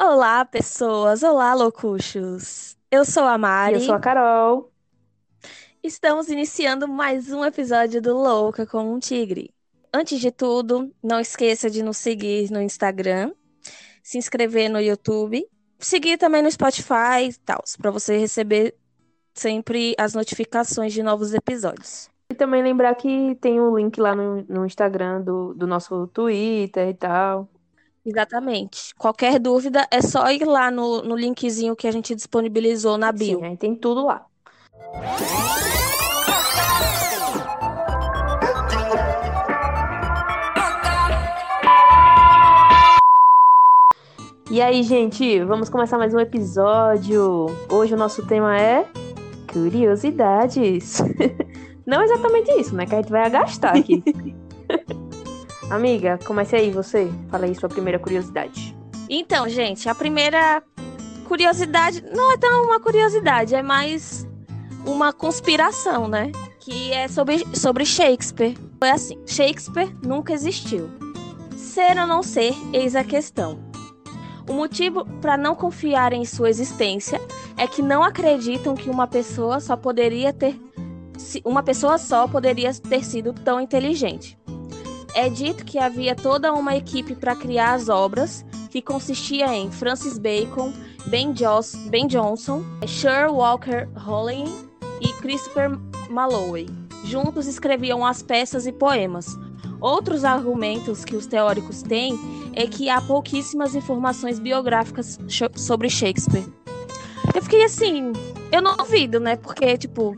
Olá, pessoas! Olá, loucuchos! Eu sou a E Mari. eu sou a Carol. Estamos iniciando mais um episódio do Louca com um Tigre. Antes de tudo, não esqueça de nos seguir no Instagram, se inscrever no YouTube, seguir também no Spotify e tal, para você receber sempre as notificações de novos episódios. E também lembrar que tem o link lá no, no Instagram do, do nosso Twitter e tal. Exatamente. Qualquer dúvida é só ir lá no, no linkzinho que a gente disponibilizou na bio. Sim, aí tem tudo lá. E aí, gente, vamos começar mais um episódio. Hoje o nosso tema é curiosidades. Não exatamente isso, né? Que a gente vai agastar aqui. Amiga, comece aí você. Fala aí sua primeira curiosidade. Então, gente, a primeira curiosidade não é tão uma curiosidade, é mais uma conspiração, né? Que é sobre, sobre Shakespeare. Foi assim: Shakespeare nunca existiu. Ser ou não ser, eis a questão. O motivo para não confiar em sua existência é que não acreditam que uma pessoa só poderia ter uma pessoa só poderia ter sido tão inteligente. É dito que havia toda uma equipe para criar as obras, que consistia em Francis Bacon, Ben, Jos- Ben Johnson, Sir Walker Raleigh e Christopher Marlowe. Juntos escreviam as peças e poemas. Outros argumentos que os teóricos têm é que há pouquíssimas informações biográficas sobre Shakespeare. Eu fiquei assim, eu não duvido, né? Porque, tipo,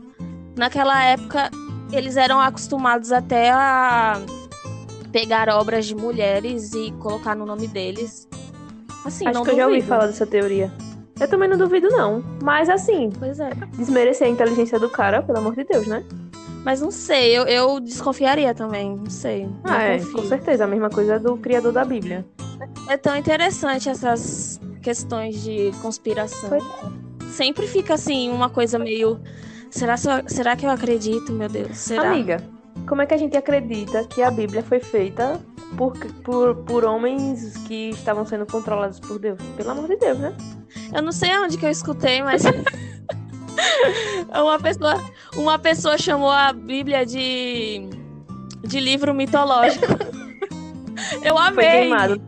naquela época eles eram acostumados até a pegar obras de mulheres e colocar no nome deles. Assim, Acho não que eu já ouvi duvido. falar dessa teoria. Eu também não duvido, não. Mas assim, Pois é. desmerecer a inteligência do cara, pelo amor de Deus, né? Mas não sei, eu, eu desconfiaria também, não sei. Não Ah, é, confio. com certeza. A mesma coisa do criador da Bíblia. É tão interessante essas questões de conspiração. Pois Sempre fica assim, uma coisa meio. Será, será que eu acredito, meu Deus? Será? Amiga, como é que a gente acredita que a Bíblia foi feita por, por, por homens que estavam sendo controlados por Deus? Pelo amor de Deus, né? Eu não sei onde que eu escutei, mas. uma, pessoa, uma pessoa chamou a Bíblia de. de livro mitológico. Eu Foi amei. queimado.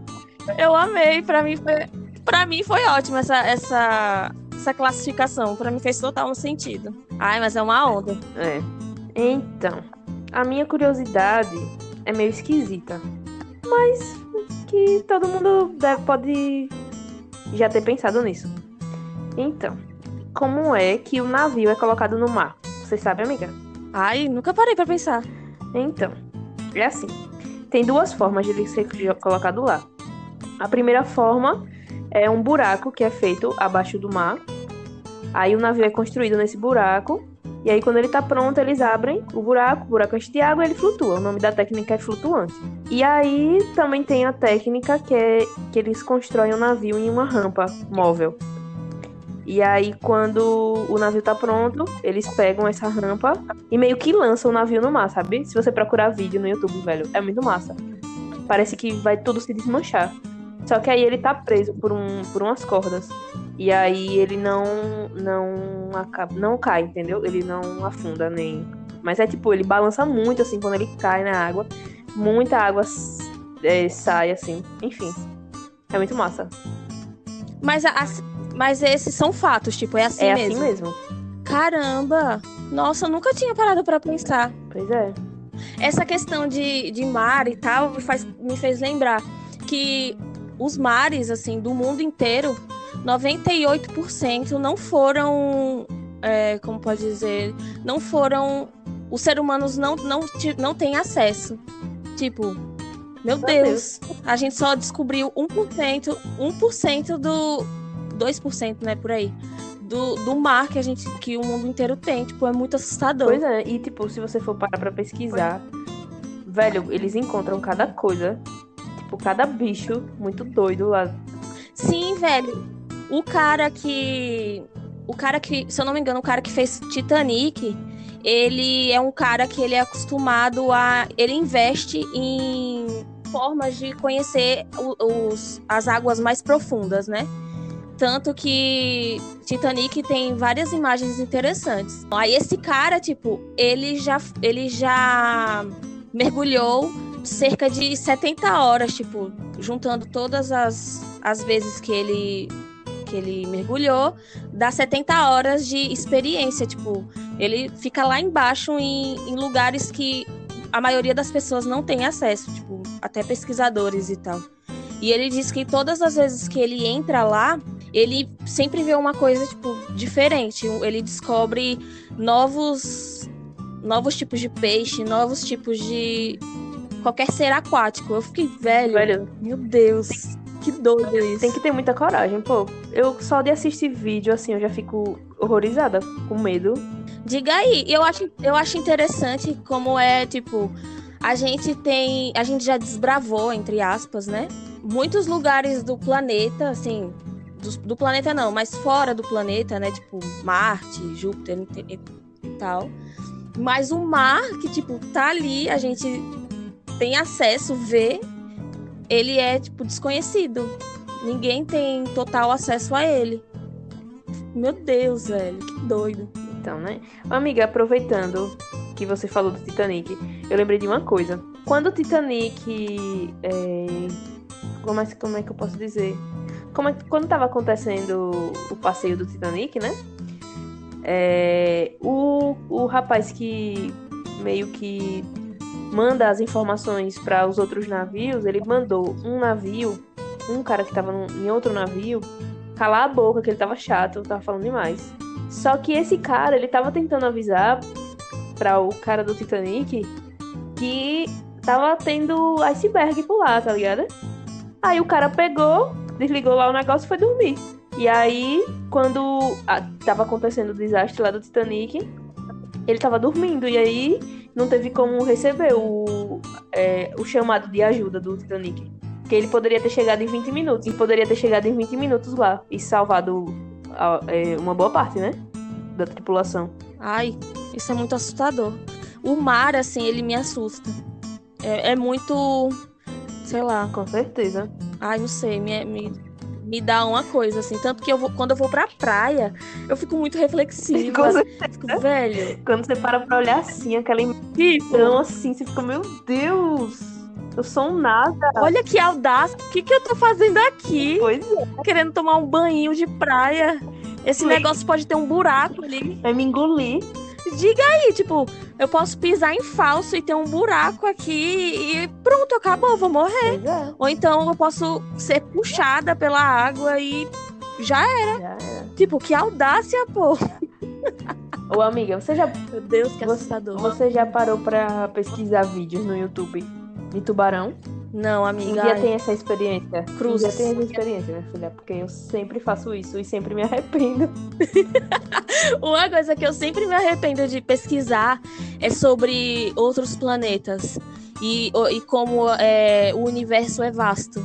Eu amei. Pra mim foi, pra mim foi ótimo essa, essa, essa classificação. Pra mim fez total sentido. Ai, mas é uma onda. É. Então, a minha curiosidade é meio esquisita. Mas que todo mundo deve, pode já ter pensado nisso. Então, como é que o navio é colocado no mar? Você sabe, amiga? Ai, nunca parei pra pensar. Então, é assim. Tem duas formas de ele ser colocado lá. A primeira forma é um buraco que é feito abaixo do mar. Aí o navio é construído nesse buraco. E aí, quando ele tá pronto, eles abrem o buraco, o buraco enche de água e ele flutua. O nome da técnica é flutuante. E aí também tem a técnica que é que eles constroem o navio em uma rampa móvel. E aí, quando o navio tá pronto, eles pegam essa rampa e meio que lançam o navio no mar, sabe? Se você procurar vídeo no YouTube, velho, é muito massa. Parece que vai tudo se desmanchar. Só que aí ele tá preso por, um, por umas cordas. E aí ele não não acaba, não cai, entendeu? Ele não afunda nem. Mas é tipo, ele balança muito assim quando ele cai na água. Muita água é, sai assim. Enfim. É muito massa. Mas, a- as- mas esses são fatos, tipo, é assim é mesmo. assim mesmo. Caramba! Nossa, eu nunca tinha parado pra pensar. Pois é. Essa questão de, de mar e tal me, faz, me fez lembrar que os mares, assim, do mundo inteiro, 98% não foram, é, como pode dizer, não foram, os seres humanos não, não, não têm acesso. Tipo, meu Deus, a gente só descobriu 1%, 1% do, 2%, né, por aí, do, do mar que a gente, que o mundo inteiro tem. Tipo, é muito assustador. Pois é, e tipo, se você for parar pra pesquisar, velho, eles encontram cada coisa, tipo, cada bicho muito doido lá. Sim, velho. O cara que. O cara que, se eu não me engano, o cara que fez Titanic, ele é um cara que ele é acostumado a. Ele investe em, formas de conhecer os, as águas mais profundas, né? Tanto que Titanic tem várias imagens interessantes. Aí esse cara, tipo, ele já, ele já mergulhou cerca de 70 horas, tipo, juntando todas as, as vezes que ele que ele mergulhou, dá 70 horas de experiência, tipo, ele fica lá embaixo em, em lugares que a maioria das pessoas não tem acesso, tipo, até pesquisadores e tal. E ele diz que todas as vezes que ele entra lá, ele sempre vê uma coisa, tipo, diferente. Ele descobre novos novos tipos de peixe, novos tipos de qualquer ser aquático. Eu fiquei velho. Velho. Meu Deus. Que doido isso. Tem que ter muita coragem, pô. Eu só de assistir vídeo, assim, eu já fico horrorizada, com medo. Diga aí, eu acho, eu acho interessante como é, tipo, a gente tem. A gente já desbravou, entre aspas, né? Muitos lugares do planeta, assim. Do, do planeta não, mas fora do planeta, né? Tipo, Marte, Júpiter e, tal. Mas o mar, que, tipo, tá ali, a gente tem acesso, vê, ele é, tipo, desconhecido. Ninguém tem total acesso a ele. Meu Deus, velho, que doido. Então, né? Amiga, aproveitando que você falou do Titanic, eu lembrei de uma coisa. Quando o Titanic. É... Como, é, como é que eu posso dizer? Como é, quando tava acontecendo o passeio do Titanic, né? É, o, o rapaz que meio que manda as informações para os outros navios, ele mandou um navio, um cara que estava em outro navio, calar a boca, que ele tava chato, tava falando demais. Só que esse cara, ele tava tentando avisar para o cara do Titanic que tava tendo iceberg por lá, tá ligado? Aí o cara pegou, desligou lá o negócio e foi dormir. E aí, quando a, tava acontecendo o desastre lá do Titanic, ele tava dormindo. E aí não teve como receber o, é, o chamado de ajuda do Titanic. Que ele poderia ter chegado em 20 minutos. E poderia ter chegado em 20 minutos lá e salvado a, é, uma boa parte, né? Da tripulação. Ai, isso é muito assustador. O mar, assim, ele me assusta. É, é muito. Sei lá. Com certeza. Ai, não sei. Me, me, me dá uma coisa, assim. Tanto que eu vou, quando eu vou pra praia, eu fico muito reflexiva. Com certeza. Fico, velho. Quando você para pra olhar assim, aquela imensidão assim, você fica, meu Deus, eu sou um nada. Olha que audácia. O que, que eu tô fazendo aqui? Pois é. Querendo tomar um banho de praia. Esse Ui. negócio pode ter um buraco ali. Vai me engolir. Diga aí, tipo, eu posso pisar em falso e ter um buraco aqui e pronto, acabou, vou morrer. É. Ou então eu posso ser puxada pela água e já é. Já era. Tipo, que audácia, pô. Ô, amiga, você já, Meu Deus, que Você- assustador. você já parou pra pesquisar vídeos no YouTube de tubarão? Não, amiga. ai. tem essa experiência. Um dia tem essa experiência, minha filha, porque eu sempre faço isso e sempre me arrependo. Uma coisa que eu sempre me arrependo de pesquisar é sobre outros planetas e, e como é, o universo é vasto.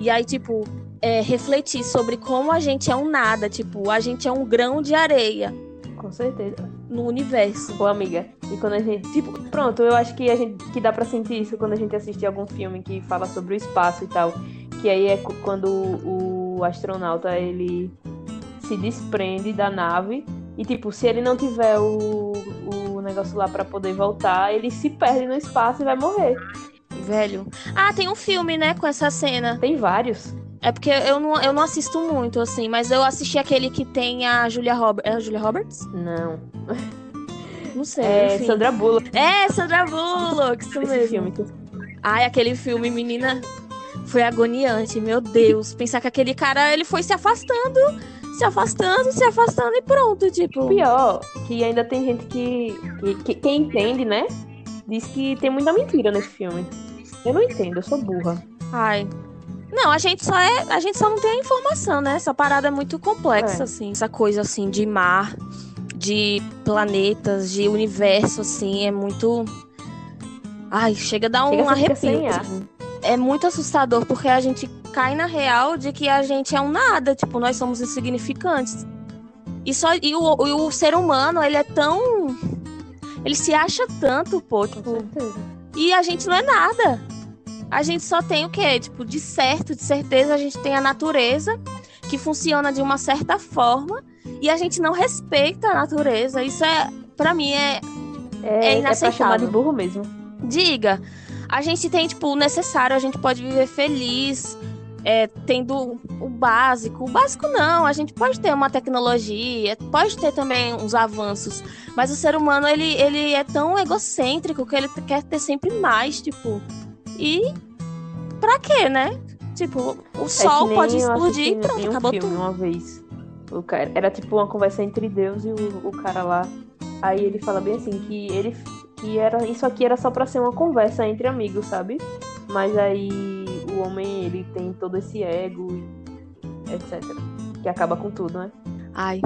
E aí, tipo, é, refletir sobre como a gente é um nada, tipo, a gente é um grão de areia Com certeza. no universo. Ô, amiga, e quando a gente. Tipo, pronto, eu acho que a gente que dá pra sentir isso quando a gente assiste algum filme que fala sobre o espaço e tal. Que aí é quando o, o astronauta ele se desprende da nave. E, tipo, se ele não tiver o, o negócio lá pra poder voltar, ele se perde no espaço e vai morrer. Velho. Ah, tem um filme, né, com essa cena. Tem vários. É porque eu não, eu não assisto muito, assim, mas eu assisti aquele que tem a Julia Roberts. É a Julia Roberts? Não. Não sei. É enfim. Sandra Bullock. É, Sandra Bullock, isso mesmo. filme. Ai, aquele filme, menina, foi agoniante, meu Deus. Pensar que aquele cara, ele foi se afastando, se afastando, se afastando e pronto, tipo. Pior, que ainda tem gente que, que, que- Quem entende, né? Diz que tem muita mentira nesse filme. Eu não entendo, eu sou burra. Ai. Não, a gente só é, a gente só não tem a informação, né? Essa parada é muito complexa, É. assim. Essa coisa assim de mar, de planetas, de universo, assim, é muito. Ai, chega a dar um Chega, fica arrepio. assim. É muito assustador porque a gente cai na real de que a gente é um nada, tipo, nós somos insignificantes. E só e o, e o ser humano, ele é tão ele se acha tanto, pô, tipo, e a gente não é nada. a gente só tem o quê? Tipo, de certo, de certeza, a gente tem a natureza que funciona de uma certa forma e a gente não respeita a natureza. Isso é, para mim, é, é, é inaceitável. É pra chamar de burro mesmo. Diga. A gente tem, tipo, o necessário, a gente pode viver feliz, é, tendo o básico. O básico não, a gente pode ter uma tecnologia, pode ter também uns avanços, mas o ser humano, ele, ele é tão egocêntrico que ele quer ter sempre mais, tipo. E pra quê, né? Tipo, o é sol pode explodir e pronto, acabou filme, tudo. Uma vez, o cara, era tipo uma conversa entre Deus e o, o cara lá. Aí ele fala bem assim que ele que era isso aqui era só para ser uma conversa entre amigos, sabe? Mas aí o homem ele tem todo esse ego etc. Que acaba com tudo, né? Ai.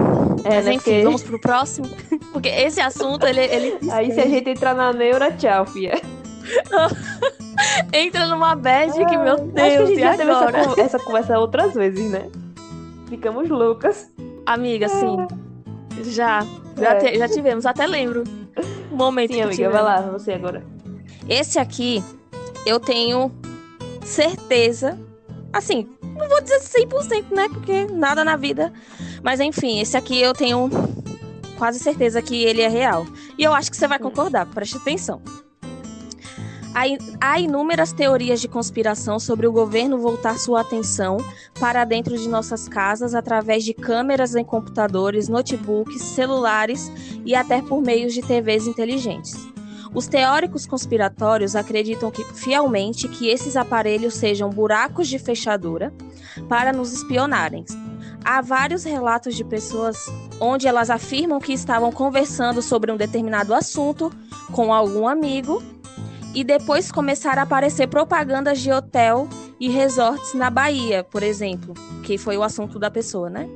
É, Mas né, enfim, porque... vamos pro próximo? Porque esse assunto, ele. ele... Aí se a gente entrar na neura, tchau, fia. Entra numa bad que, meu Deus, acho que a gente já teve essa, essa, conversa outras vezes, né? Ficamos loucas. Amiga, sim. Já. Já, é. te, já tivemos, até lembro. Um momento Sim, amiga, tivemos. vai lá, você agora. Esse aqui, eu tenho certeza. Assim, não vou dizer 100%, né? Porque nada na vida. Mas enfim, esse aqui eu tenho quase certeza que ele é real. E eu acho que você vai concordar, preste atenção. Há inúmeras teorias de conspiração sobre o governo voltar sua atenção para dentro de nossas casas através de câmeras em computadores, notebooks, celulares e até por meios de TVs inteligentes. Os teóricos conspiratórios acreditam que, fielmente que esses aparelhos sejam buracos de fechadura para nos espionarem. Há vários relatos de pessoas onde elas afirmam que estavam conversando sobre um determinado assunto com algum amigo e depois começaram a aparecer propagandas de hotel e resorts na Bahia, por exemplo, que foi o assunto da pessoa, né?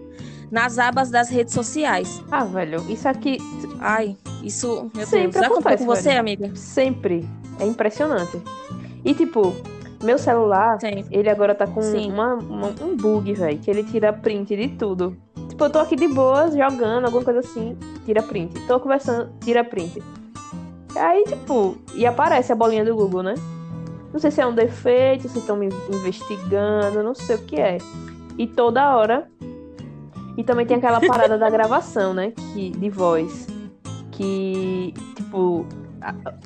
Nas abas das redes sociais. Ah, velho, isso aqui. Ai, isso, meu Sempre Deus. acontece com você, amiga? Sempre. É impressionante. E tipo, meu celular, Sim. ele agora tá com uma, uma, um bug, velho, que ele tira print de tudo. Tipo, eu tô aqui de boas, jogando, alguma coisa assim, tira print. Tô conversando, tira print. Aí, tipo, e aparece a bolinha do Google, né? Não sei se é um defeito, se estão me investigando, não sei o que é. E toda hora. E também tem aquela parada da gravação, né? Que, de voz. Que, tipo,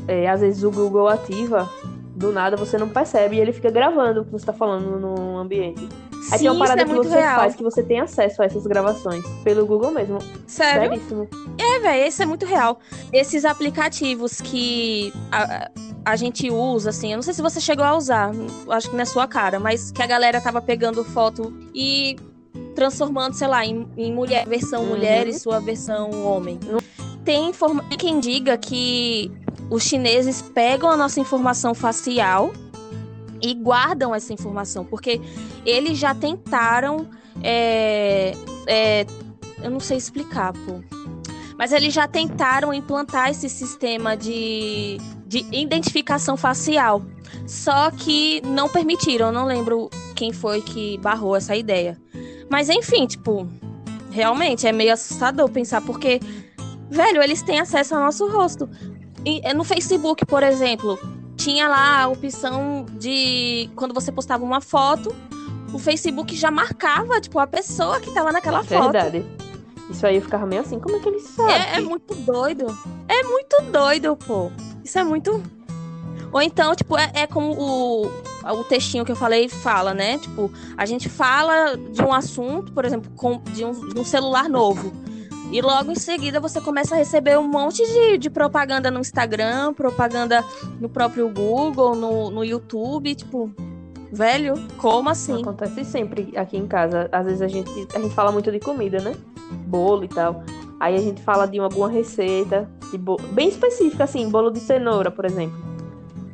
é, às vezes o Google ativa, do nada você não percebe e ele fica gravando o que você tá falando no ambiente. Aí Sim, tem uma parada é que você real. faz que você tem acesso a essas gravações pelo Google mesmo. Sério? Seríssimo. É, velho, isso é muito real. Esses aplicativos que a, a gente usa, assim, eu não sei se você chegou a usar, acho que na sua cara, mas que a galera tava pegando foto e transformando, sei lá, em, em mulher, versão uhum. mulher e sua versão homem. Tem quem diga que os chineses pegam a nossa informação facial e guardam essa informação, porque eles já tentaram. É, é, eu não sei explicar, pô. Mas eles já tentaram implantar esse sistema de, de identificação facial. Só que não permitiram. Não lembro quem foi que barrou essa ideia. Mas enfim, tipo, realmente é meio assustador pensar, porque, velho, eles têm acesso ao nosso rosto. E, no Facebook, por exemplo, tinha lá a opção de quando você postava uma foto, o Facebook já marcava, tipo, a pessoa que tava naquela foto. Verdade. Isso aí eu ficava meio assim, como é que eles sabem? É, é muito doido. É muito doido, pô. Isso é muito. Ou então, tipo, é, é como o, o textinho que eu falei fala, né? Tipo, a gente fala de um assunto, por exemplo, com, de, um, de um celular novo. E logo em seguida você começa a receber um monte de, de propaganda no Instagram, propaganda no próprio Google, no, no YouTube, tipo, velho, como assim? Acontece sempre aqui em casa. Às vezes a gente, a gente fala muito de comida, né? Bolo e tal. Aí a gente fala de alguma receita, de bolo, bem específica, assim, bolo de cenoura, por exemplo.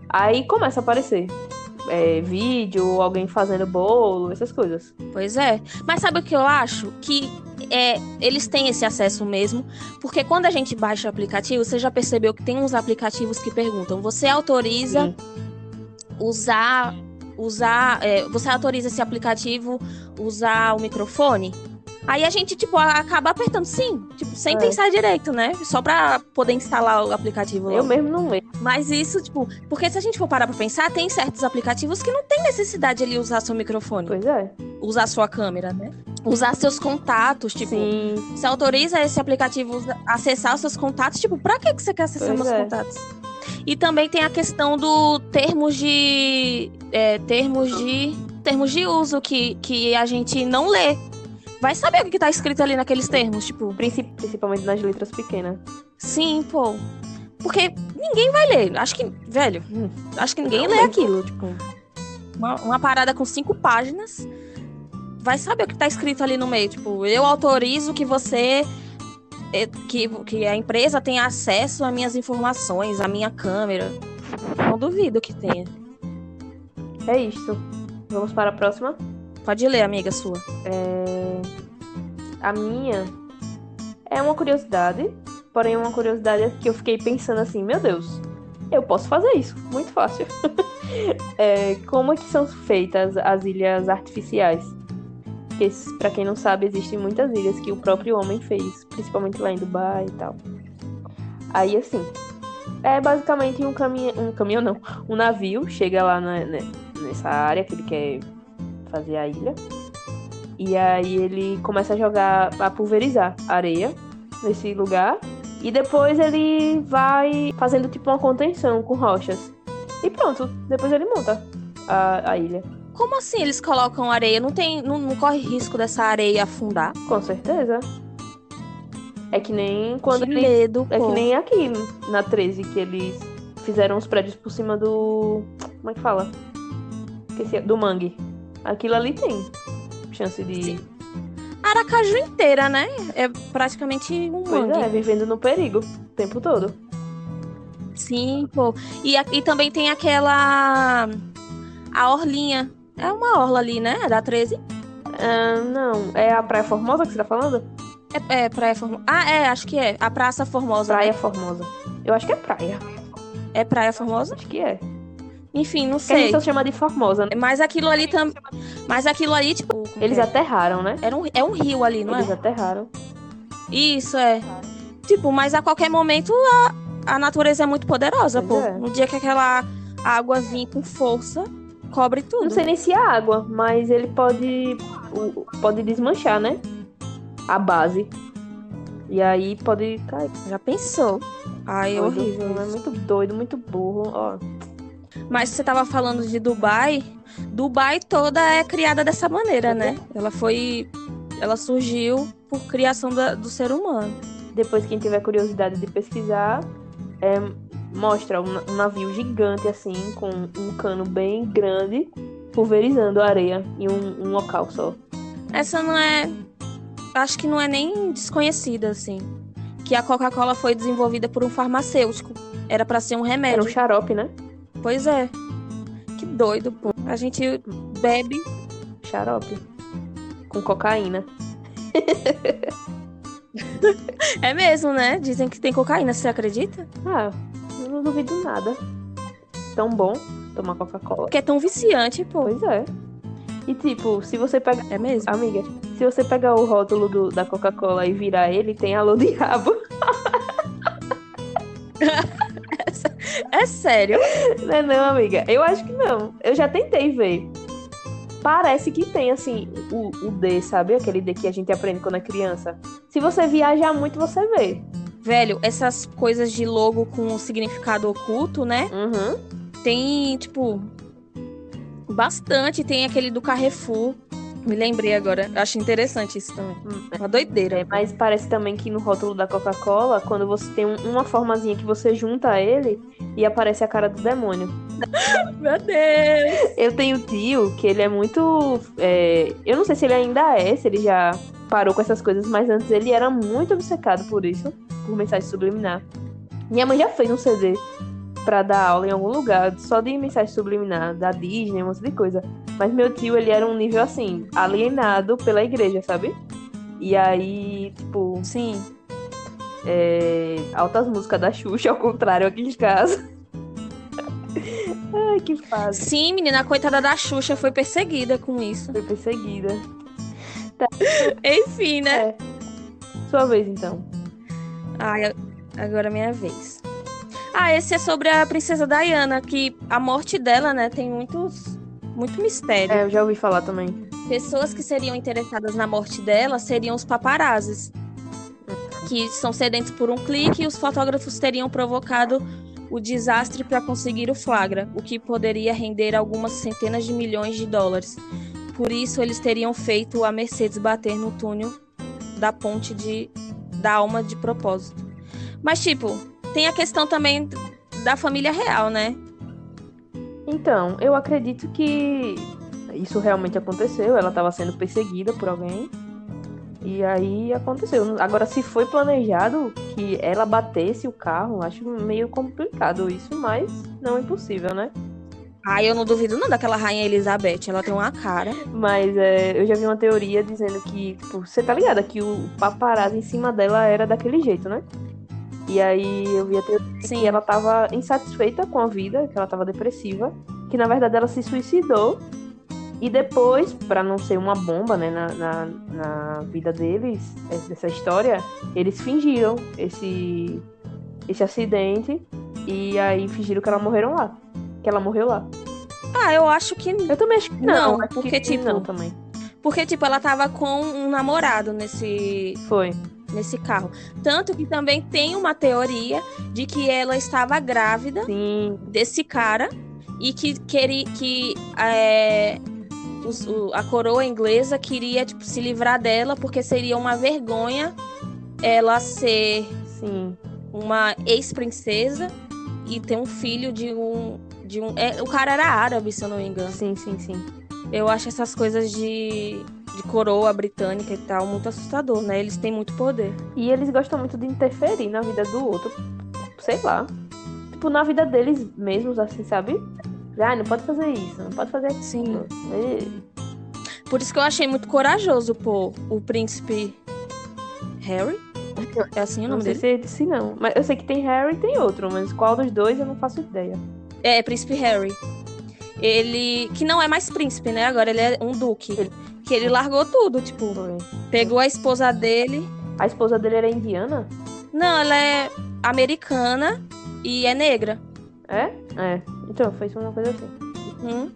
Aí começa a aparecer é, vídeo, alguém fazendo bolo, essas coisas. Pois é. Mas sabe o que eu acho? Que é, eles têm esse acesso mesmo, porque quando a gente baixa o aplicativo, você já percebeu que tem uns aplicativos que perguntam: você autoriza Sim. usar usar, é, você autoriza esse aplicativo usar o microfone? Aí a gente, tipo, acaba apertando sim, tipo, sem É. pensar direito, né? Só pra poder instalar o aplicativo Eu logo. mesmo não leio. Mas isso, tipo, porque se a gente for parar pra pensar, tem certos aplicativos que não tem necessidade de ele usar seu microfone, Pois é. usar sua câmera, né? Usar seus contatos, tipo, Sim. você autoriza esse aplicativo usa- acessar os seus contatos, tipo, pra que que você quer acessar Pois meus é. contatos? E também tem a questão do termos de é, termos de termos de uso que, que a gente não lê. Vai saber o que tá escrito ali naqueles termos, tipo, Princi- Principalmente nas letras pequenas. sim, pô. Porque ninguém vai ler. Acho que, velho, hum, acho que ninguém Não lê aquilo, tipo, uma, uma parada com cinco páginas. Vai saber o que tá escrito ali no meio, tipo, eu autorizo que você é, que, que a empresa tenha acesso às minhas informações, à minha câmera. Não duvido que tenha. É isso. Vamos para a próxima? Pode ler, amiga sua. É, A minha é uma curiosidade, porém uma curiosidade que eu fiquei pensando assim, meu Deus, eu posso fazer isso, muito fácil. É, Como é que são feitas as ilhas artificiais? Porque, pra quem não sabe, existem muitas ilhas que o próprio homem fez, principalmente lá em Dubai e tal. Aí, assim, é basicamente um caminhão, um caminhão não, um navio chega lá na- né, nessa área que ele quer fazer a ilha. E aí ele começa a jogar, a pulverizar areia nesse lugar. E depois ele vai fazendo tipo uma contenção com rochas. E pronto, depois ele monta a, a ilha. Como assim eles colocam areia? Não tem, não, não corre risco dessa areia afundar? Com certeza. É que nem quando que eles- medo, É pô. que nem aqui na 13 que eles fizeram os prédios por cima do. Como é que fala? Esqueci, do mangue. Aquilo ali tem chance de. Sim. Aracaju inteira, né? É praticamente um Pois mangue. é, vivendo no perigo o tempo todo. Sim, pô. E, e também tem aquela. A orlinha. É uma orla ali, né? Da 13. Ah, não, é a Praia Formosa que você tá falando? É, é Praia Formosa. Ah, é, acho que é. A Praça Formosa. Praia né? Formosa. Eu acho que é praia. É Praia Formosa? Acho que é. Enfim, não sei. só chama de Formosa, né? Mas aquilo ali também. Mas aquilo ali, tipo. Eles é? aterraram, né? Era um, é um rio ali, não Eles é? aterraram. Isso, é. Tipo, mas a qualquer momento a, a natureza é muito poderosa, Pois pô. é. No dia que aquela água vir com força, cobre tudo. Não sei nem se é água, mas ele pode. Pode desmanchar, né? A base. E aí pode cair. Já pensou? Ai, é horrível. É muito doido, muito burro. Ó, Mas você tava falando de Dubai. Dubai toda é criada dessa maneira, né? Ela foi. Ela surgiu por criação da- do ser humano. depois quem tiver curiosidade de pesquisar, é, mostra um, na- navio gigante assim, com um cano bem grande, pulverizando a areia em um, um local só. Essa não é. Acho que não é nem desconhecida, assim. Que a Coca-Cola foi desenvolvida por um farmacêutico. Era pra ser um Era remédio. um xarope, né? Pois é. Que doido, pô. A gente bebe. Xarope. Com cocaína. É mesmo, né? Dizem que tem cocaína, você acredita? Ah, eu não duvido nada. Tão bom tomar Coca-Cola. Porque é tão viciante, pô. Pois é. E tipo, se você pegar. É mesmo? Amiga, se você pegar o rótulo do- da Coca-Cola e virar ele, tem alô diabo. É sério. Não é não, amiga? Eu acho que não. Eu já tentei ver. Parece que tem, assim, o, o D, sabe? Aquele D que a gente aprende quando é criança. Se você viajar muito, você vê. Velho, essas coisas de logo com significado oculto, né? Uhum. Tem, tipo. Bastante. Tem aquele do Carrefour. Me lembrei agora. Acho interessante isso também. Hum, Uma doideira. É, mas parece também que no rótulo da Coca-Cola, quando você tem um- uma formazinha que você junta ele e aparece a cara do demônio. Meu Deus! Eu tenho tio que ele é muito. é, Eu não sei se ele ainda é, se ele já parou com essas coisas, mas antes ele era muito obcecado por isso, por mensagem subliminar. Minha mãe já fez um CD pra dar aula em algum lugar, só de mensagem subliminar, da Disney, um monte de coisa. Mas meu tio, ele era um nível assim, alienado pela igreja, sabe? E aí, tipo, Sim. é, altas músicas da Xuxa, ao contrário, aqui em casa. Ai, que fase. Sim, menina, a coitada da Xuxa foi perseguida com isso. Foi perseguida. Tá. Enfim, né? É. Sua vez, então. Ai, agora é minha vez. Ah, esse é sobre a princesa Diana, que a morte dela, né, tem muitos muito mistério. É, eu já ouvi falar também. Pessoas que seriam interessadas na morte dela seriam os paparazzis, que são sedentos por um clique e os fotógrafos teriam provocado o desastre para conseguir o flagra, o que poderia render algumas centenas de milhões de dólares. Por isso, eles teriam feito a Mercedes bater no túnel da ponte de, da alma de propósito. Mas, tipo, tem a questão também da família real, né? Então, eu acredito que isso realmente aconteceu. Ela estava sendo perseguida por alguém. E aí aconteceu. Agora, se foi planejado que ela batesse o carro, acho meio complicado isso, mas não impossível, né? Ah, eu não duvido não daquela rainha Elizabeth, ela tem uma cara. Mas é, eu já vi uma teoria dizendo que, tipo, você tá ligada que o paparazzo em cima dela era daquele jeito, né? E aí eu vi a teoria Sim. que ela tava insatisfeita com a vida, que ela tava depressiva, que na verdade ela se suicidou. E depois, para não ser uma bomba né, na, na, na vida deles, dessa história, eles fingiram esse, esse acidente e aí fingiram que ela morreram lá. Que ela morreu lá. Ah, eu acho que. Eu também acho que não. não porque, tipo. Não, também. Porque, tipo, ela tava com um namorado nesse. Foi nesse carro. Tanto que também tem uma teoria de que ela estava grávida Sim. desse cara e que queria que é, os, o, a coroa inglesa queria tipo, se livrar dela porque seria uma vergonha ela ser Sim. uma ex-princesa e ter um filho de um de um é, o cara era árabe se eu não me engano sim sim sim eu acho essas coisas de de coroa britânica e tal, muito assustador, né? Eles têm muito poder. E eles gostam muito de interferir na vida do outro. Sei lá. Tipo, na vida deles mesmos, assim, sabe? Ah, não pode fazer isso, não pode fazer aquilo. Sim. E... Por isso que eu achei muito corajoso, pô, o príncipe Harry. É assim o nome não sei dele? Se, se não. Mas eu sei que tem Harry e tem outro, mas qual dos dois eu não faço ideia. É, é príncipe Harry. Ele. Que não é mais príncipe, né? Agora ele é um duque. Ele que ele largou tudo, tipo, Foi. pegou a esposa dele. A esposa dele era indiana? Não, ela é americana e é negra. É? É. Então, foi uma coisa assim. Uhum.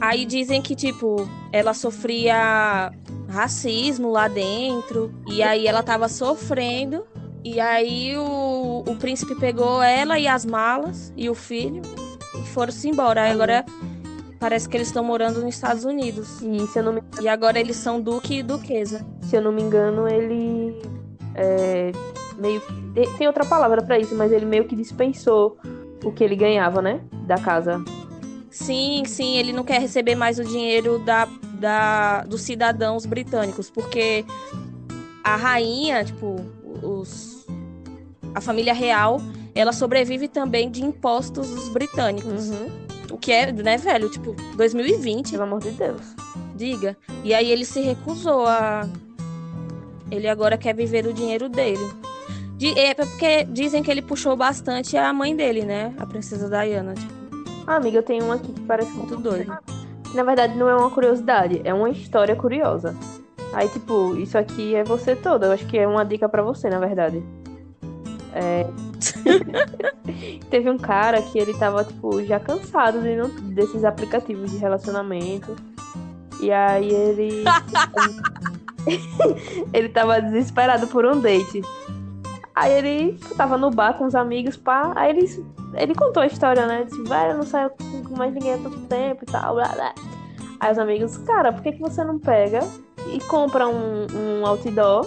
Aí dizem que, tipo, ela sofria racismo lá dentro. E aí ela tava sofrendo. E aí o, o príncipe pegou ela e as malas e o filho e foram-se embora. Aí agora Parece que eles estão morando nos Estados Unidos. E se eu não me... E agora eles são duque e duquesa. Se eu não me engano, ele é, meio tem outra palavra para isso, mas ele meio que dispensou o que ele ganhava, né, da casa. Sim, sim, ele não quer receber mais o dinheiro da, da dos cidadãos britânicos, porque a rainha, tipo, os a família real, ela sobrevive também de impostos dos britânicos. Uhum. O que é, né, velho? Tipo, 2020. Pelo amor de Deus. Diga. E aí ele se recusou a. Ele agora quer viver o dinheiro dele. De... É porque dizem que ele puxou bastante a mãe dele, né? A princesa Diana. Tipo... Ah, amiga, eu tenho uma aqui que parece muito doida. Na verdade, não é uma curiosidade, é uma história curiosa. Aí, tipo, isso aqui é você toda. Eu acho que é uma dica para você, na verdade. É... Teve um cara que ele tava, tipo, já cansado de não... desses aplicativos de relacionamento. E aí ele. ele tava desesperado por um date. Aí ele tava no bar com os amigos, pá. Aí ele, ele contou a história, né? Disse, vai, eu não saio com mais ninguém há tanto tempo e tal, blá, blá. Aí os amigos, cara, por que, que você não pega e compra um, um outdoor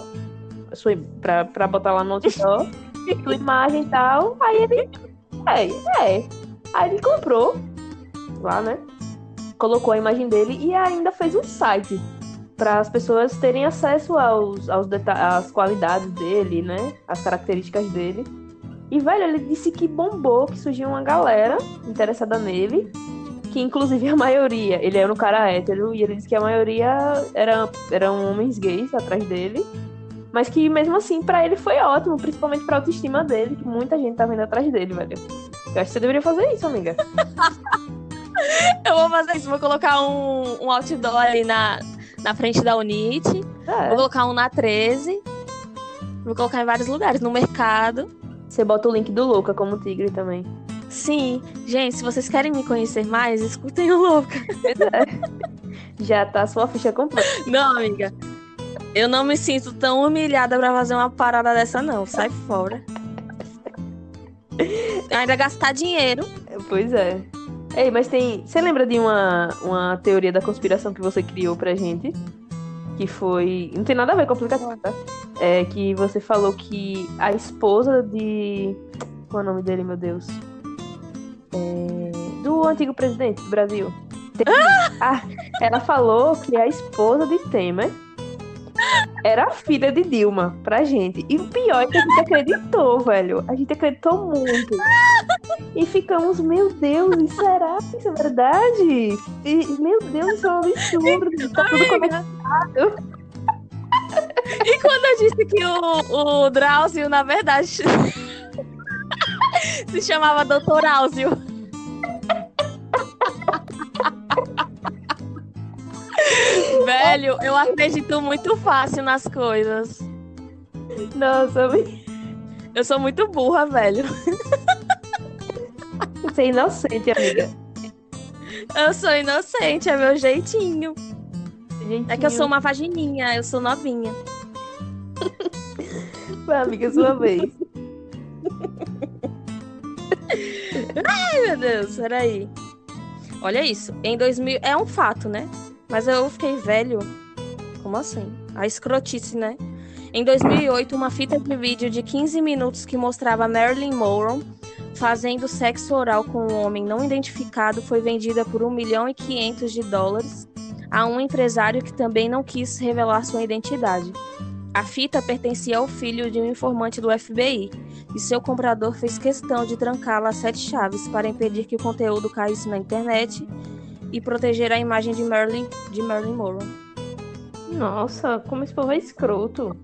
pra, pra botar lá no outdoor? tua imagem e tal. Aí ele. É, é. Aí ele comprou lá, né? Colocou a imagem dele e ainda fez um site para as pessoas terem acesso aos, aos às qualidades dele, né? As características dele. E, velho, ele disse que bombou, que surgiu uma galera interessada nele. Que, inclusive, a maioria, ele era um cara hétero, e ele disse que a maioria era, eram homens gays atrás dele. Mas que mesmo assim, para ele foi ótimo, principalmente pra autoestima dele, que muita gente tá vindo atrás dele, velho. Eu acho que você deveria fazer isso, amiga. eu vou fazer isso, vou colocar um, um outdoor ali na, na frente da Unite. É. Vou colocar um na 13. Vou colocar em vários lugares, no mercado. Você bota o link do Louca como tigre também. Sim, gente, se vocês querem me conhecer mais, escutem o Louca. É. Já tá a sua ficha completa. Não, amiga. Eu não me sinto tão humilhada pra fazer uma parada dessa, não. Sai fora. Ainda gastar dinheiro. Pois é. Ei, mas tem. Você lembra de uma, uma teoria da conspiração que você criou pra gente? Que foi. Não tem nada a ver com a aplicação, tá? É que você falou que a esposa de. Qual é o nome dele, meu Deus? É, Do antigo presidente do Brasil. Tem- Ah, ela falou que a esposa de Temer era a filha de Dilma pra gente. E o pior é que a gente acreditou, velho. A gente acreditou muito. E ficamos, meu Deus, e será que isso é verdade? E, meu Deus, isso é um absurdo. Tá tudo conectado. E quando eu disse que o, o Drauzio, na verdade, se chamava Doutor Áuzio. Velho, eu acredito muito fácil nas coisas. Nossa, Eu sou muito burra, velho. você é inocente, amiga. Eu sou inocente, é meu jeitinho. Gente, É que eu sou uma vagininha, eu sou novinha. Vai, amiga, sua vez. Ai, meu Deus, peraí. Olha isso. Em 2000. É um fato, né? Mas eu fiquei velho. Como assim? A escrotice, né? Em 2008, uma fita de vídeo de 15 minutos que mostrava Marilyn Monroe fazendo sexo oral com um homem não identificado foi vendida por 1 milhão e 500 de dólares a um empresário que também não quis revelar sua identidade. A fita pertencia ao filho de um informante do FBI, e seu comprador fez questão de trancá-la a sete chaves para impedir que o conteúdo caísse na internet e proteger a imagem de Marilyn, de Marilyn Monroe. Nossa, como esse povo é escroto.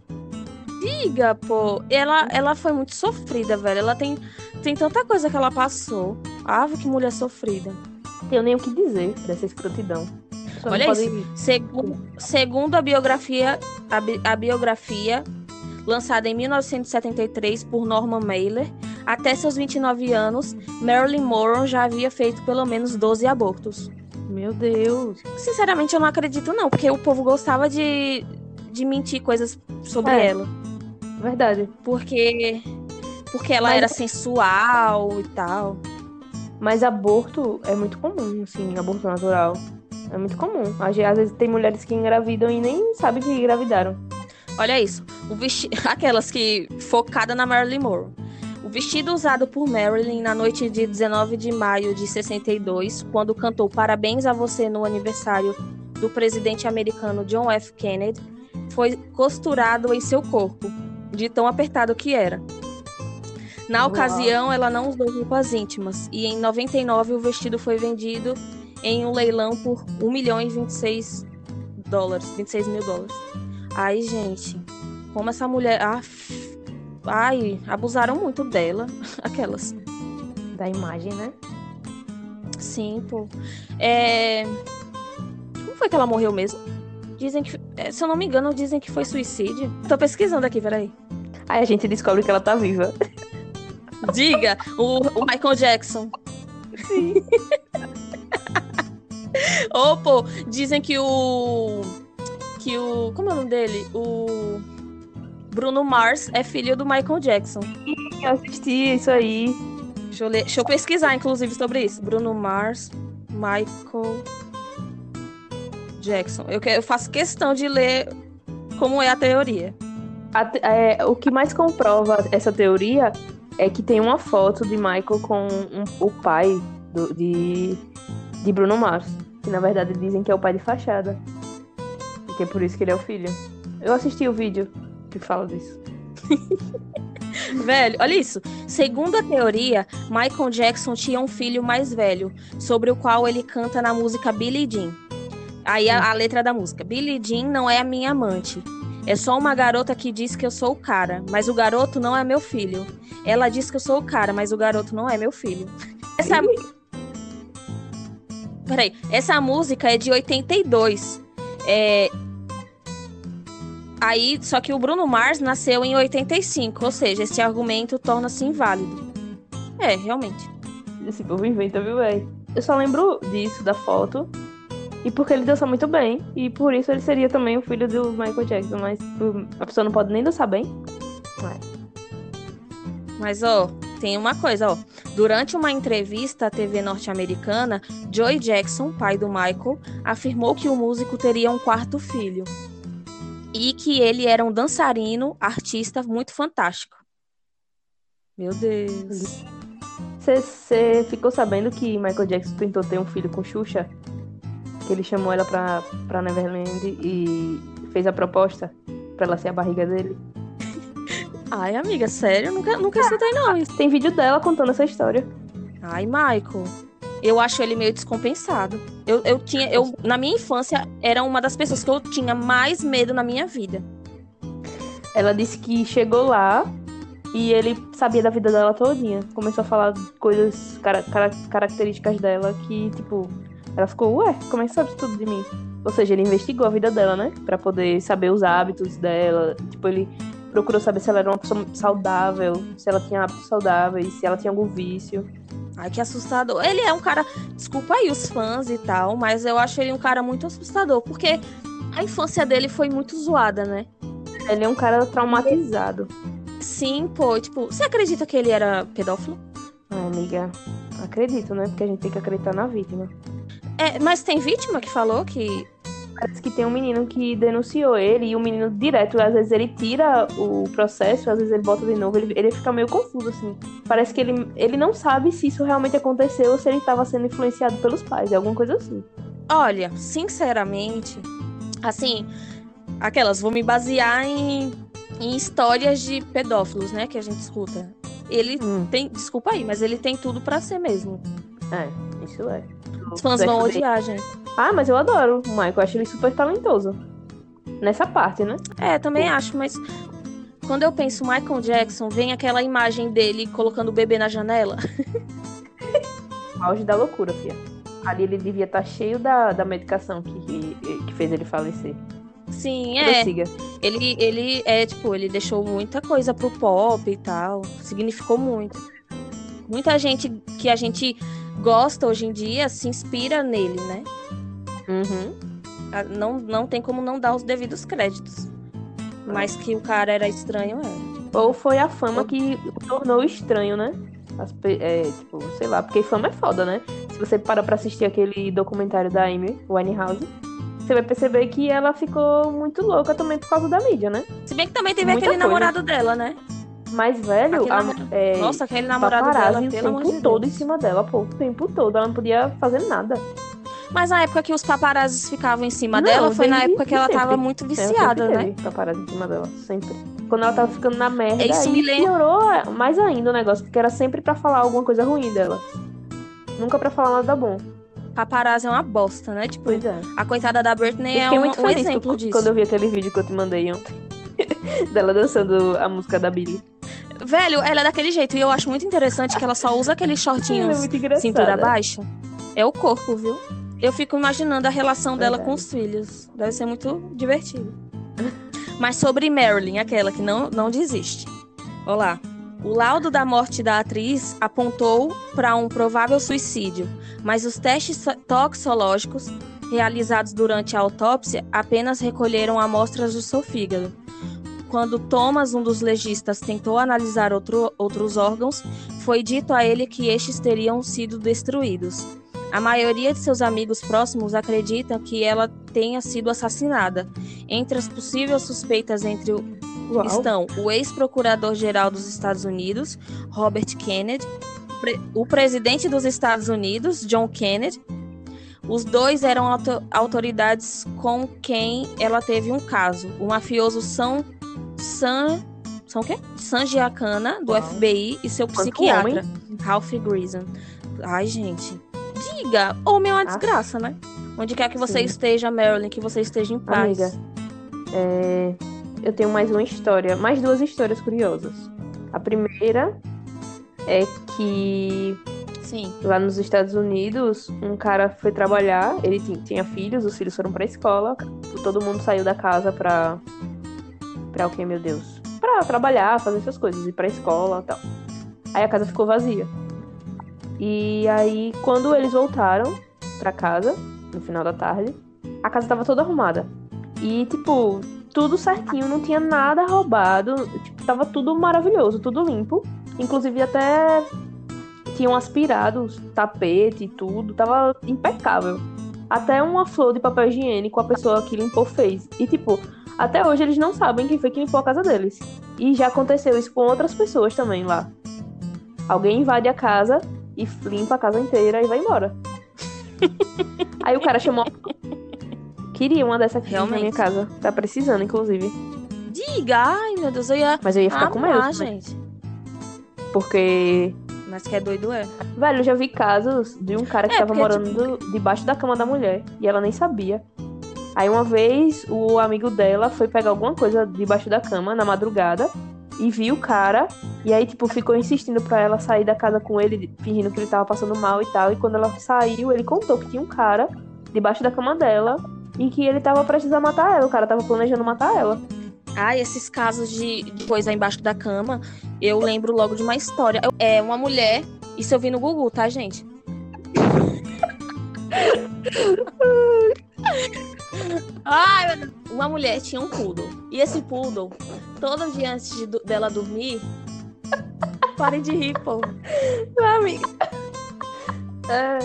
Diga, pô, ela, ela foi muito sofrida, velho. Ela tem, tem tanta coisa que ela passou. Ave, que mulher sofrida. Tenho nem o que dizer dessa escrotidão. Só Olha isso. pode- Segu- segundo a biografia, a, bi- a biografia lançada em 1973 por Norman Mailer, até seus 29 anos, Marilyn Monroe já havia feito pelo menos 12 abortos. Meu Deus. Sinceramente, eu não acredito, não, porque o povo gostava de, de mentir coisas sobre É. ela. Verdade. Porque. Porque ela Mas- era sensual e tal. Mas aborto é muito comum, assim, aborto natural. É muito comum. Às vezes tem mulheres que engravidam e nem sabem que engravidaram. Olha isso. O vesti... Aquelas que. focada na Marilyn Monroe. O vestido usado por Marilyn na noite de 19 de maio de 62, quando cantou Parabéns a você no aniversário do presidente americano John F. Kennedy, foi costurado em seu corpo, de tão apertado que era. Na Uau. ocasião, ela não usou roupas íntimas, e em 99 o vestido foi vendido em um leilão por 1 milhão e 26 dólares, 26 mil dólares. Ai, gente, como essa mulher. Af... Ai, abusaram muito dela. Aquelas. Da imagem, né? Sim, pô. É... Como foi que ela morreu mesmo? Dizem que. é, Se eu não me engano, dizem que foi suicídio. Tô pesquisando aqui, peraí. Aí a gente descobre que ela tá viva. Diga, o, o Michael Jackson. Sim. Ô, pô, dizem que o. Que o. Como é o nome dele? O. Bruno Mars é filho do Michael Jackson. Eu assisti isso aí. Deixa eu, ler, deixa eu pesquisar, inclusive, sobre isso. Bruno Mars, Michael Jackson. Eu, que- eu faço questão de ler como é a teoria. A te- é, o que mais comprova essa teoria é que tem uma foto de Michael com um- o pai do- de, de Bruno Mars. Que na verdade dizem que é o pai de fachada. E que é por isso que ele é o filho. Eu assisti o vídeo que fala disso. Velho, olha isso. Segundo a teoria, Michael Jackson tinha um filho mais velho, sobre o qual ele canta na música Billie Jean. Aí a, a letra da música: Billie Jean não é a minha amante. É só uma garota que diz que eu sou o cara, mas o garoto não é meu filho. Ela diz que eu sou o cara, mas o garoto não é meu filho. Essa. Peraí, essa música é de 82. É, Aí, só que o Bruno Mars nasceu em 85, ou seja, esse argumento torna-se inválido. É, realmente. Esse povo inventa, viu, velho? Eu só lembro disso, da foto. E porque ele dança muito bem. E por isso ele seria também o filho do Michael Jackson. Mas a pessoa não pode nem dançar bem. É. Mas, ó, tem uma coisa, ó. Durante uma entrevista à TV norte-americana, Joey Jackson, pai do Michael, afirmou que o músico teria um quarto filho. E que ele era um dançarino, artista muito fantástico. Meu Deus. Você ficou sabendo que Michael Jackson tentou ter um filho com Xuxa? Que ele chamou ela pra, pra Neverland e fez a proposta pra ela ser a barriga dele? Ai, amiga, sério? Nunca, nunca escutei, não. Isso. Tem vídeo dela contando essa história. Ai, Michael. Eu acho ele meio descompensado. Eu, eu tinha. Eu, na minha infância, era uma das pessoas que eu tinha mais medo na minha vida. Ela disse que chegou lá e ele sabia da vida dela todinha. Começou a falar coisas, cara, cara, características dela que, tipo, ela ficou, ué, como é que sabe tudo de mim? Ou seja, ele investigou a vida dela, né? Pra poder saber os hábitos dela. Tipo, ele procurou saber se ela era uma pessoa saudável, se ela tinha hábitos saudáveis, se ela tinha algum vício. Ai, que assustador. Ele é um cara. Desculpa aí os fãs e tal, mas eu acho ele um cara muito assustador, porque a infância dele foi muito zoada, né? Ele é um cara traumatizado. Sim, pô, tipo, você acredita que ele era pedófilo? Ai, amiga, acredito, né? Porque a gente tem que acreditar na vítima. É, mas tem vítima que falou que Parece que tem um menino que denunciou ele e o menino direto, às vezes ele tira o processo, às vezes ele bota de novo, ele, ele fica meio confuso, assim. Parece que ele, ele não sabe se isso realmente aconteceu ou se ele estava sendo influenciado pelos pais, é alguma coisa assim. Olha, sinceramente, assim, aquelas, vou me basear em, em histórias de pedófilos, né, que a gente escuta. Ele hum. tem, desculpa aí, mas ele tem tudo para ser mesmo. É, isso é. Os fãs vão odiar, gente. Ah, mas eu adoro o Michael, eu acho ele super talentoso. Nessa parte, né? É, também acho, mas quando eu penso Michael Jackson, vem aquela imagem dele colocando o bebê na janela. Auge da loucura, filha. Ali ele devia estar tá cheio da, da medicação que, que fez ele falecer. Sim, é. Ele, ele é, tipo, ele deixou muita coisa pro pop e tal. Significou muito. Muita gente que a gente gosta hoje em dia se inspira nele, né? Uhum. Não, não tem como não dar os devidos créditos. Mas que o cara era estranho, é. Ou foi a fama que o tornou estranho, né? As, é, tipo, sei lá, porque fama é foda, né? Se você para pra assistir aquele documentário da Amy Winehouse, você vai perceber que ela ficou muito louca também por causa da mídia, né? Se bem que também teve Muita aquele coisa. namorado dela, né? Mais velho, a, é, nossa, aquele namorado dela, o tempo de todo em cima dela, pô, o tempo todo, ela não podia fazer nada. Mas na época que os paparazzis ficavam em cima não, dela, foi na época que ela sempre. tava muito viciada, né? Paparazzi em cima dela, sempre. Quando ela tava ficando na merda, Isso aí piorou mais ainda o negócio, porque era sempre para falar alguma coisa ruim dela. Nunca para falar nada bom. Paparazzi é uma bosta, né? Tipo, pois é. a coitada da Britney é um, muito um exemplo disso. Quando eu vi aquele vídeo que eu te mandei ontem, dela dançando a música da Billie. Velho, ela é daquele jeito. E eu acho muito interessante que ela só usa aqueles shortinhos é cintura baixa. É o corpo, viu? Eu fico imaginando a relação dela com os filhos. Deve ser muito divertido. Mas sobre Marilyn, aquela que não, não desiste. Olá. O laudo da morte da atriz apontou para um provável suicídio, mas os testes toxológicos realizados durante a autópsia apenas recolheram amostras do seu fígado. Quando Thomas, um dos legistas, tentou analisar outro, outros órgãos, foi dito a ele que estes teriam sido destruídos. A maioria de seus amigos próximos acredita que ela tenha sido assassinada. Entre as possíveis suspeitas entre o, estão o ex-procurador-geral dos Estados Unidos, Robert Kennedy, o presidente dos Estados Unidos, John Kennedy. Os dois eram auto autoridades com quem ela teve um caso. O mafioso São San são o quê? San Giacana, do Uau. FBI, e seu psiquiatra, Ralph Grison. Ai, gente diga, homem é uma ah. desgraça, né? Onde quer que você Sim. esteja, Marilyn, que você esteja em paz. Amiga, é... eu tenho mais uma história, mais duas histórias curiosas. A primeira é que Sim. lá nos Estados Unidos, um cara foi trabalhar, ele tinha filhos, os filhos foram pra escola, todo mundo saiu da casa pra, Pra o quê, meu Deus? Pra trabalhar, fazer essas coisas, ir pra escola tal. Aí a casa ficou vazia. E aí, quando eles voltaram pra casa, no final da tarde, a casa tava toda arrumada. E, tipo, tudo certinho, não tinha nada roubado. Tipo, tava tudo maravilhoso, tudo limpo. Inclusive até tinham aspirado os tapete e tudo, tava impecável. Até uma flor de papel higiênico a pessoa que limpou fez. E tipo, até hoje eles não sabem quem foi que limpou a casa deles. E já aconteceu isso com outras pessoas também lá. Alguém invade a casa e limpa a casa inteira e vai embora. Aí o cara chamou. Queria uma dessa aqui na minha Realmente. casa. Tá precisando, inclusive. Diga, ai meu Deus, eu ia. Mas eu ia ficar com medo. também, gente. Porque Mas que é doido é. Velho, eu já vi casos de um cara que É, tava morando debaixo da cama da mulher e ela nem sabia. Aí uma vez o amigo dela foi pegar alguma coisa debaixo da cama na madrugada e viu o cara e aí tipo ficou insistindo pra ela sair da casa com ele, fingindo que ele tava passando mal e tal. E quando ela saiu, ele contou que tinha um cara debaixo da cama dela e que ele tava prestes a matar ela. O cara tava planejando matar ela. Ai, esses casos de, de coisa embaixo da cama, eu lembro logo de uma história. Eu- É uma mulher, isso eu vi no Google, tá, gente? Ai, uma mulher tinha um poodle. E esse poodle, todo dia antes de dela dormir. Parem de rir, pô. Meu amigo. É,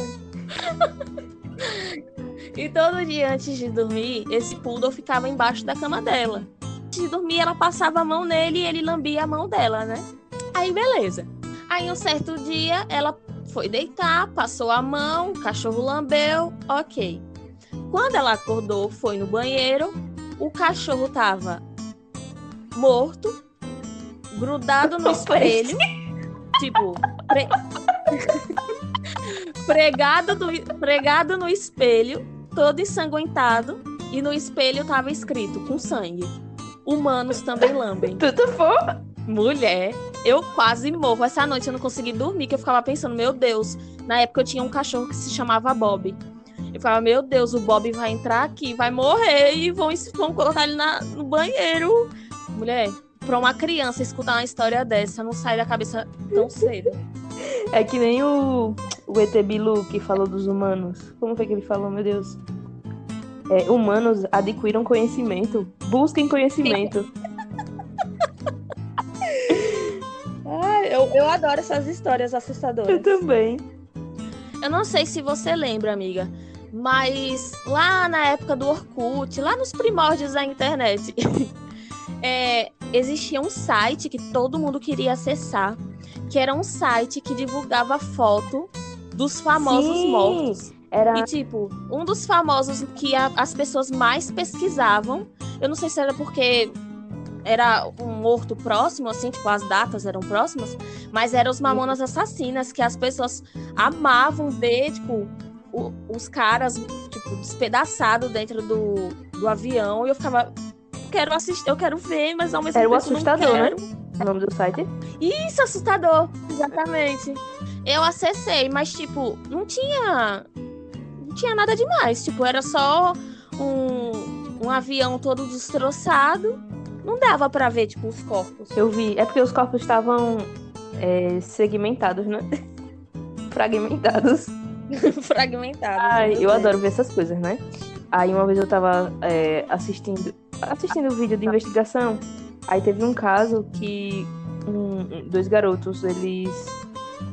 E todo dia antes de dormir, esse poodle ficava embaixo da cama dela. Antes de dormir, ela passava a mão nele e ele lambia a mão dela, né? Aí, beleza. Aí, um certo dia, ela foi deitar, passou a mão, o cachorro lambeu, ok. Quando ela acordou, foi no banheiro, o cachorro tava morto, grudado no espelho, tipo, pre- pregado, no, pregado no espelho, todo ensanguentado, e no espelho tava escrito com sangue. Humanos também lambem. tudo for. Mulher, eu quase morro. Essa noite eu não consegui dormir, que eu ficava pensando, meu Deus. Na época eu tinha um cachorro que se chamava Bob. Eu falava, meu Deus, o Bob vai entrar aqui, vai morrer e vão, vão colocar ele na, no banheiro. Mulher, pra uma criança escutar uma história dessa, não sai da cabeça tão cedo. É que nem o, o ET Bilu que falou dos humanos. Como foi que ele falou, meu Deus? É, humanos adquiram conhecimento. Busquem conhecimento. Ah, eu, eu adoro essas histórias Eu assustadoras. também. Eu não sei se você lembra, amiga, mas lá na época do Orkut, lá nos primórdios da internet, é, existia um site que todo mundo queria acessar, que era um site que divulgava foto dos famosos Sim, mortos. Era. E, tipo, um dos famosos que a- as pessoas mais pesquisavam, eu não sei se era porque era um morto próximo, assim, tipo, as datas eram próximas, mas eram os Mamonas Assassinas, que as pessoas amavam ver, tipo, o- os caras, tipo, despedaçados dentro do, do avião, e eu ficava. Quero assistir, eu quero ver, mas ao mesmo Era o tempo não assustador, né? quero. O nome do site? Isso, assustador. Exatamente. Eu acessei, mas, tipo, não tinha. Não tinha nada demais. Tipo, era só um, um avião todo destroçado. Não dava pra ver, tipo, os corpos. Eu vi. É porque os corpos estavam é, segmentados, né? Fragmentados. Fragmentados. Ai, meu eu adoro ver essas coisas, né? Aí uma vez eu tava é, assistindo assistindo vídeo de investigação. Aí teve um caso que um- dois garotos, eles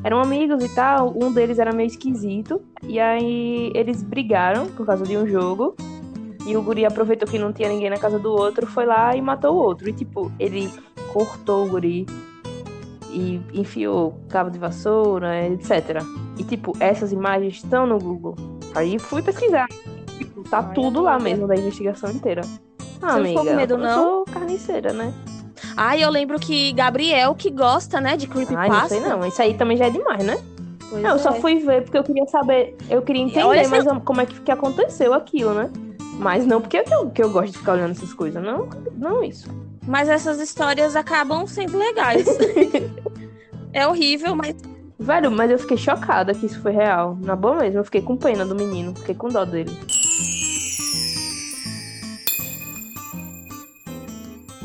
eram amigos e tal. Um deles era meio esquisito. E aí eles brigaram por causa de um jogo. E o guri aproveitou que não tinha ninguém na casa do outro, foi lá e matou o outro. E tipo, ele cortou o guri e enfiou cabo de vassoura, etc. E tipo, essas imagens estão no Google. Aí fui pesquisar. Tipo, Tá Ai, tudo lá mesmo da investigação inteira. Ah, Você não amiga, ficou com medo, eu não? sou carniceira, né? Ai, eu lembro que Gabriel, que gosta, né, de creepypasta. Ai, não sei não. Isso aí também já é demais, né? Pois não, eu só é. fui ver porque eu queria saber, eu queria entender Olha, mais como é que, que aconteceu aquilo, né? Mas não porque eu, que eu gosto de ficar olhando essas coisas, não, não isso. Mas essas histórias acabam sendo legais. é horrível, mas Velho, mas eu fiquei chocada que isso foi real. Na boa mesmo, eu fiquei com pena do menino, fiquei com dó dele.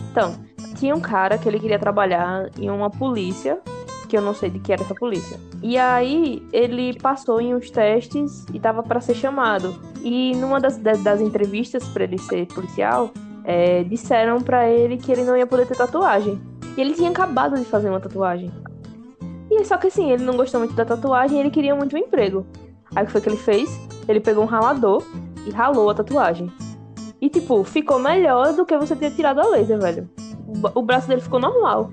Então, tinha um cara que ele queria trabalhar em uma polícia, que eu não sei de que era essa polícia. E aí ele passou em uns testes e tava para ser chamado. E numa das, das entrevistas para ele ser policial, é, disseram para ele que ele não ia poder ter tatuagem. E ele tinha acabado de fazer uma tatuagem. E só que assim, ele não gostou muito da tatuagem e ele queria muito um emprego. Aí o que foi que ele fez? Ele pegou um ralador e ralou a tatuagem. E tipo, ficou melhor do que você ter tirado a laser, velho. O braço dele ficou normal.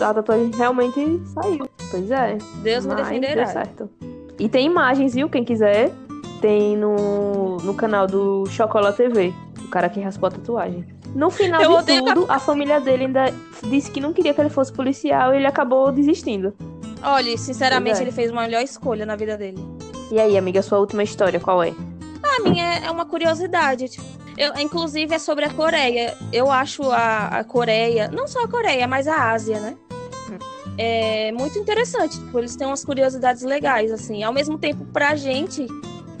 A tatuagem realmente saiu. Pois é. Deus me defenderá. Deu certo. E tem imagens, viu? Quem quiser, tem no, no canal do Chocola TV. O cara que raspou a tatuagem. No final Eu de tudo, a... a família dele ainda disse que não queria que ele fosse policial e ele acabou desistindo. Olha, sinceramente, é. ele fez uma melhor escolha na vida dele. E aí, amiga, sua última história, qual é? A minha é uma curiosidade. Eu, inclusive, é sobre a Coreia. Eu acho a, a Coreia, não só a Coreia, mas a Ásia, né? É muito interessante. Tipo, eles têm umas curiosidades legais, assim. Ao mesmo tempo, pra gente,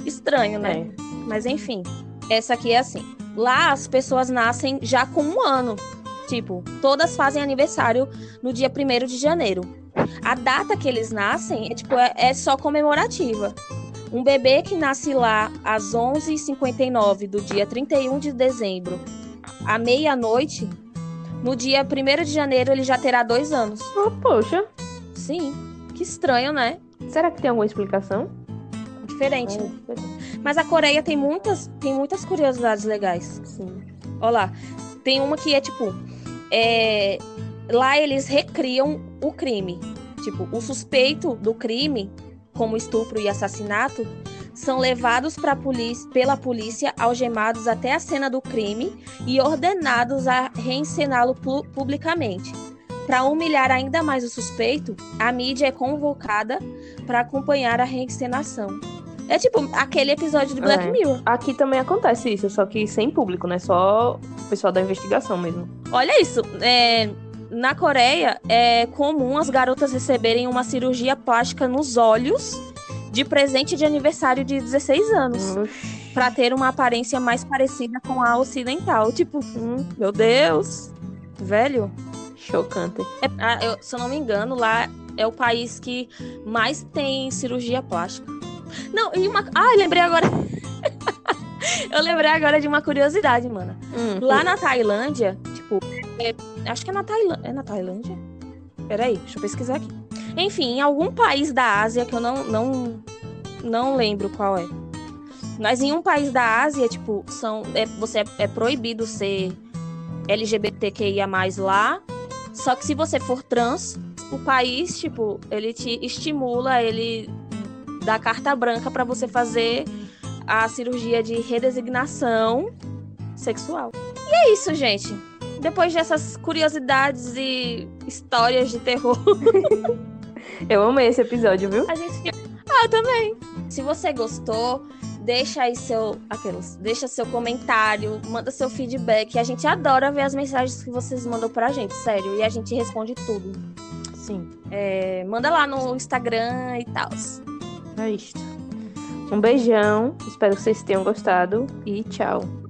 estranho, né? É. Mas enfim, essa aqui é assim. Lá as pessoas nascem já com um ano. Tipo, todas fazem aniversário no dia 1 de janeiro. A data que eles nascem é, tipo, é, é só comemorativa. Um bebê que nasce lá às 11h59 do dia 31 de dezembro, à meia-noite, no dia 1 de janeiro ele já terá dois anos. Oh, poxa. Sim. Que estranho, né? Será que tem alguma explicação? Diferente. né? Mas a Coreia tem muitas, tem muitas curiosidades legais. Sim. Olha lá. Tem uma que é tipo. É... Lá eles recriam o crime. Tipo, o suspeito do crime, como estupro e assassinato, são levados polícia, pela polícia algemados até a cena do crime e ordenados a reencená-lo pu publicamente. Para humilhar ainda mais o suspeito, a mídia é convocada para acompanhar a reencenação. É tipo aquele episódio de Black é. Mirror. Aqui também acontece isso, só que sem público, né? Só o pessoal da investigação mesmo. Olha isso. É, na Coreia, é comum as garotas receberem uma cirurgia plástica nos olhos de presente de aniversário de 16 anos. para ter uma aparência mais parecida com a ocidental. Tipo, hum, meu Deus. Velho. Chocante. É, ah, eu, se eu não me engano, lá é o país que mais tem cirurgia plástica. Não, e uma. Ah, lembrei agora. eu lembrei agora de uma curiosidade, mano. Hum, Lá hum. na Tailândia, tipo, é, acho que é na Tailândia. É na Tailândia? Peraí, deixa eu pesquisar aqui. Enfim, em algum país da Ásia que eu não, não, não lembro qual é. Mas em um país da Ásia, tipo, são, é, você é, é proibido ser LGBTQIA lá. Só que se você for trans, o país, tipo, ele te estimula, ele da carta branca para você fazer a cirurgia de redesignação sexual. E é isso, gente. Depois dessas curiosidades e histórias de terror. eu amei esse episódio, viu? A gente Ah, eu também. Se você gostou, deixa aí seu aqueles, deixa seu comentário, manda seu feedback. A gente adora ver as mensagens que vocês mandam pra gente, sério, e a gente responde tudo. Sim. É, manda lá no Instagram e tal. É isto. Um beijão, espero que vocês tenham gostado e tchau.